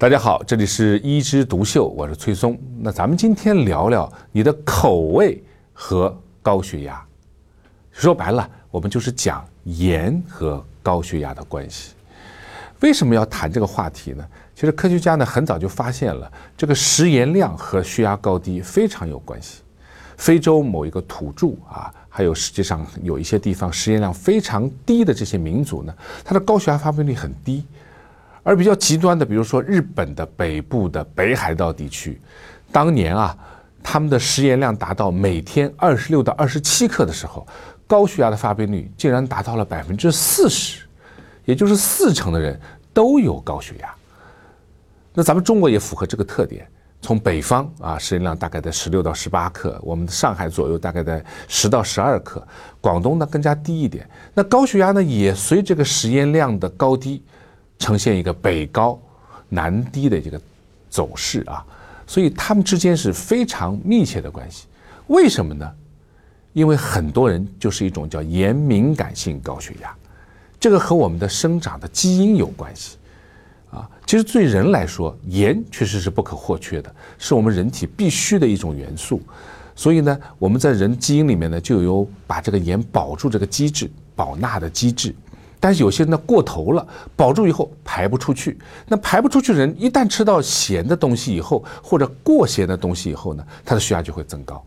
大家好，这里是一枝独秀，我是崔松。那咱们今天聊聊你的口味和高血压。说白了，我们就是讲盐和高血压的关系。为什么要谈这个话题呢？其实科学家呢很早就发现了，这个食盐量和血压高低非常有关系。非洲某一个土著啊，还有世界上有一些地方食盐量非常低的这些民族呢，它的高血压发病率很低。而比较极端的，比如说日本的北部的北海道地区，当年啊，他们的食盐量达到每天二十六到二十七克的时候，高血压的发病率竟然达到了百分之四十，也就是四成的人都有高血压。那咱们中国也符合这个特点，从北方啊，食盐量大概在十六到十八克，我们上海左右大概在十到十二克，广东呢更加低一点。那高血压呢也随这个食盐量的高低。呈现一个北高南低的这个走势啊，所以它们之间是非常密切的关系。为什么呢？因为很多人就是一种叫盐敏感性高血压，这个和我们的生长的基因有关系啊。其实对人来说，盐确实是不可或缺的，是我们人体必须的一种元素。所以呢，我们在人基因里面呢就有把这个盐保住这个机制、保钠的机制。但是有些呢过头了，保住以后排不出去。那排不出去人，一旦吃到咸的东西以后，或者过咸的东西以后呢，他的血压就会增高。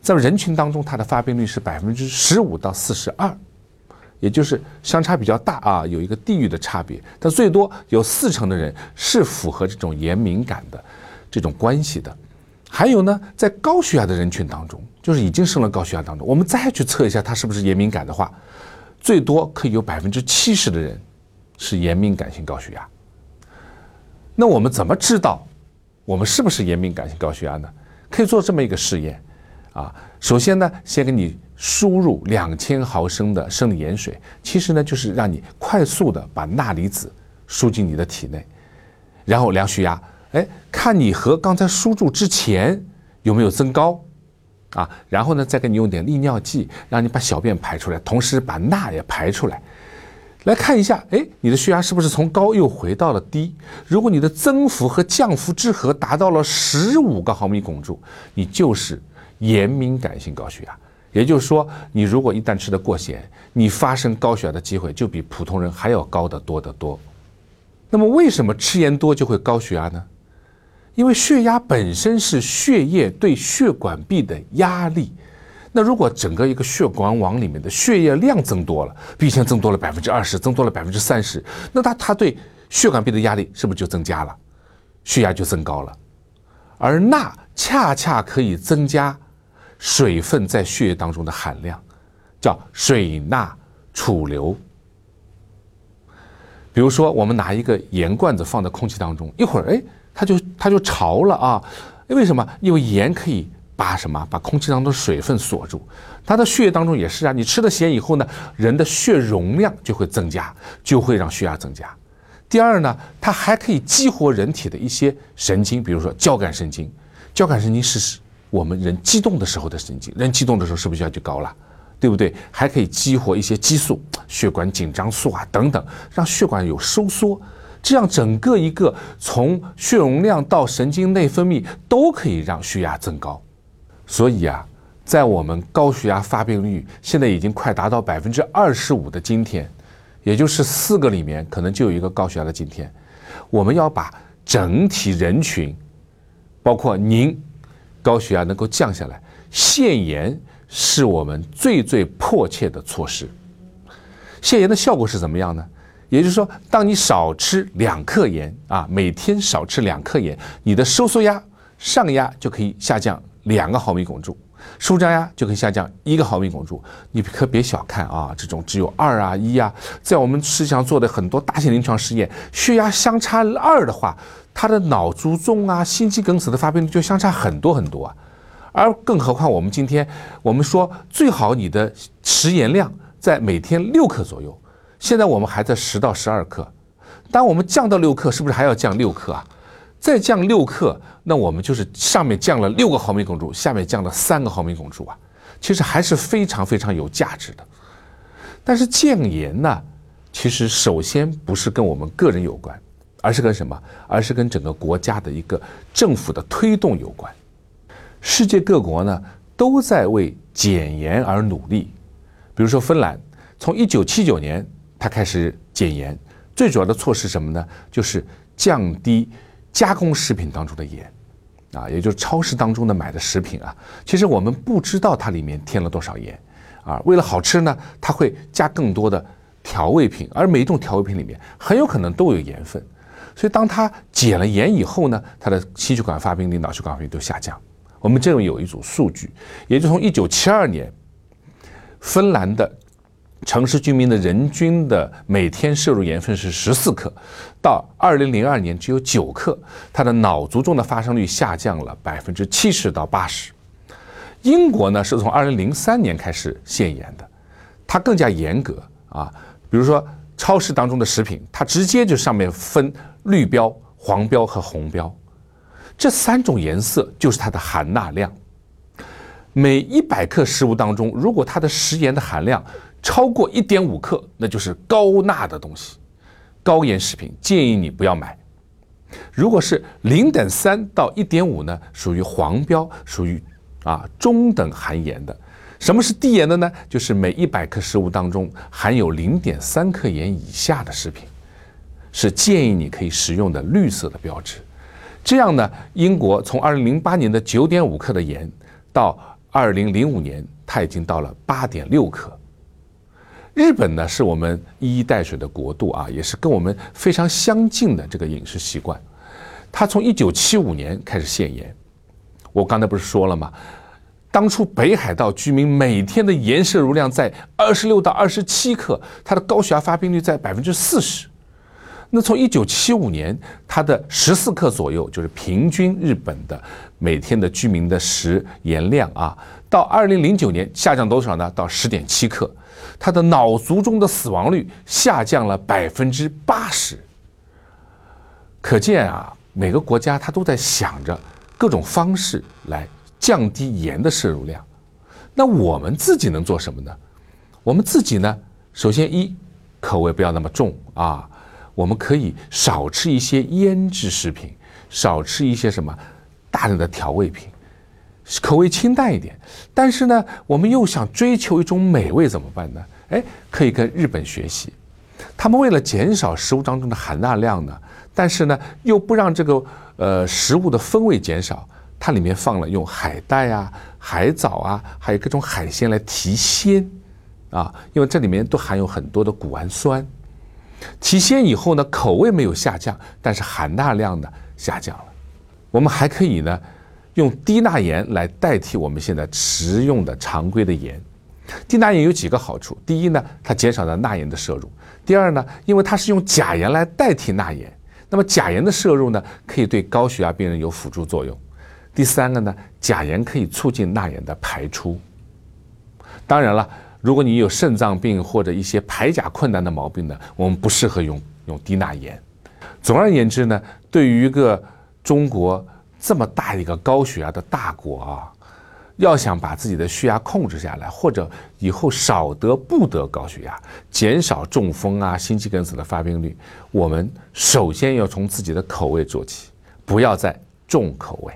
在人群当中，它的发病率是百分之十五到四十二，也就是相差比较大啊，有一个地域的差别。但最多有四成的人是符合这种盐敏感的这种关系的。还有呢，在高血压的人群当中，就是已经生了高血压当中，我们再去测一下他是不是盐敏感的话。最多可以有百分之七十的人是盐敏感性高血压。那我们怎么知道我们是不是盐敏感性高血压呢？可以做这么一个试验啊。首先呢，先给你输入两千毫升的生理盐水，其实呢就是让你快速的把钠离子输进你的体内，然后量血压，哎，看你和刚才输注之前有没有增高。啊，然后呢，再给你用点利尿剂，让你把小便排出来，同时把钠也排出来，来看一下，哎，你的血压是不是从高又回到了低？如果你的增幅和降幅之和达到了十五个毫米汞柱，你就是盐敏感性高血压。也就是说，你如果一旦吃的过咸，你发生高血压的机会就比普通人还要高得多得多。那么，为什么吃盐多就会高血压呢？因为血压本身是血液对血管壁的压力，那如果整个一个血管网里面的血液量增多了，比以前增多了百分之二十，增多了百分之三十，那它它对血管壁的压力是不是就增加了？血压就增高了。而钠恰恰可以增加水分在血液当中的含量，叫水钠储留。比如说，我们拿一个盐罐子放在空气当中，一会儿，哎。它就它就潮了啊，为什么？因为盐可以把什么？把空气当中的水分锁住。它的血液当中也是啊，你吃了咸以后呢，人的血容量就会增加，就会让血压增加。第二呢，它还可以激活人体的一些神经，比如说交感神经。交感神经是我们人激动的时候的神经，人激动的时候是不是血压就高了？对不对？还可以激活一些激素，血管紧张素啊等等，让血管有收缩。这样整个一个从血容量到神经内分泌都可以让血压增高，所以啊，在我们高血压发病率现在已经快达到百分之二十五的今天，也就是四个里面可能就有一个高血压的今天，我们要把整体人群，包括您，高血压能够降下来，限盐是我们最最迫切的措施。限盐的效果是怎么样呢？也就是说，当你少吃两克盐啊，每天少吃两克盐，你的收缩压、上压就可以下降两个毫米汞柱，舒张压就可以下降一个毫米汞柱。你可别小看啊，这种只有二啊一啊，在我们实际上做的很多大型临床试验，血压相差二的话，它的脑卒中啊、心肌梗死的发病率就相差很多很多啊。而更何况我们今天我们说最好你的食盐量在每天六克左右。现在我们还在十到十二克，当我们降到六克，是不是还要降六克啊？再降六克，那我们就是上面降了六个毫米汞柱，下面降了三个毫米汞柱啊，其实还是非常非常有价值的。但是降盐呢，其实首先不是跟我们个人有关，而是跟什么？而是跟整个国家的一个政府的推动有关。世界各国呢都在为减盐而努力。比如说芬兰，从一九七九年它开始减盐，最主要的措施什么呢？就是降低加工食品当中的盐，啊，也就是超市当中的买的食品啊，其实我们不知道它里面添了多少盐，啊，为了好吃呢，它会加更多的调味品，而每一种调味品里面很有可能都有盐分，所以当它减了盐以后呢，它的心血管发病率、脑血管发病率都下降。我们这里有一组数据，也就从一九七二年。芬兰的城市居民的人均的每天摄入盐分是十四克，到二零零二年只有九克，它的脑卒中的发生率下降了百分之七十到八十。英国呢是从二零零三年开始限盐的，它更加严格啊，比如说超市当中的食品，它直接就上面分绿标、黄标和红标，这三种颜色就是它的含钠量。每一百克食物当中，如果它的食盐的含量超过一点五克，那就是高钠的东西，高盐食品建议你不要买。如果是零点三到一点五呢，属于黄标，属于啊中等含盐的。什么是低盐的呢？就是每一百克食物当中含有零点三克盐以下的食品，是建议你可以食用的绿色的标志。这样呢，英国从二零零八年的九点五克的盐到二零零五年，它已经到了八点六克。日本呢，是我们一衣带水的国度啊，也是跟我们非常相近的这个饮食习惯。它从一九七五年开始限盐。我刚才不是说了吗？当初北海道居民每天的盐摄入量在二十六到二十七克，它的高血压发病率在百分之四十。那从一九七五年，它的十四克左右，就是平均日本的每天的居民的食盐量啊，到二零零九年下降多少呢？到十点七克，他的脑卒中的死亡率下降了百分之八十。可见啊，每个国家他都在想着各种方式来降低盐的摄入量。那我们自己能做什么呢？我们自己呢，首先一口味不要那么重啊。我们可以少吃一些腌制食品，少吃一些什么大量的调味品，口味清淡一点。但是呢，我们又想追求一种美味，怎么办呢？哎，可以跟日本学习，他们为了减少食物当中的含钠量呢，但是呢又不让这个呃食物的风味减少，它里面放了用海带啊、海藻啊，还有各种海鲜来提鲜啊，因为这里面都含有很多的谷氨酸。提鲜以后呢，口味没有下降，但是含钠量呢下降了。我们还可以呢，用低钠盐来代替我们现在食用的常规的盐。低钠盐有几个好处：第一呢，它减少了钠盐的摄入；第二呢，因为它是用钾盐来代替钠盐，那么钾盐的摄入呢，可以对高血压病人有辅助作用；第三个呢，钾盐可以促进钠盐的排出。当然了。如果你有肾脏病或者一些排钾困难的毛病呢，我们不适合用用低钠盐。总而言之呢，对于一个中国这么大一个高血压的大国啊，要想把自己的血压控制下来，或者以后少得不得高血压，减少中风啊、心肌梗死的发病率，我们首先要从自己的口味做起，不要再重口味。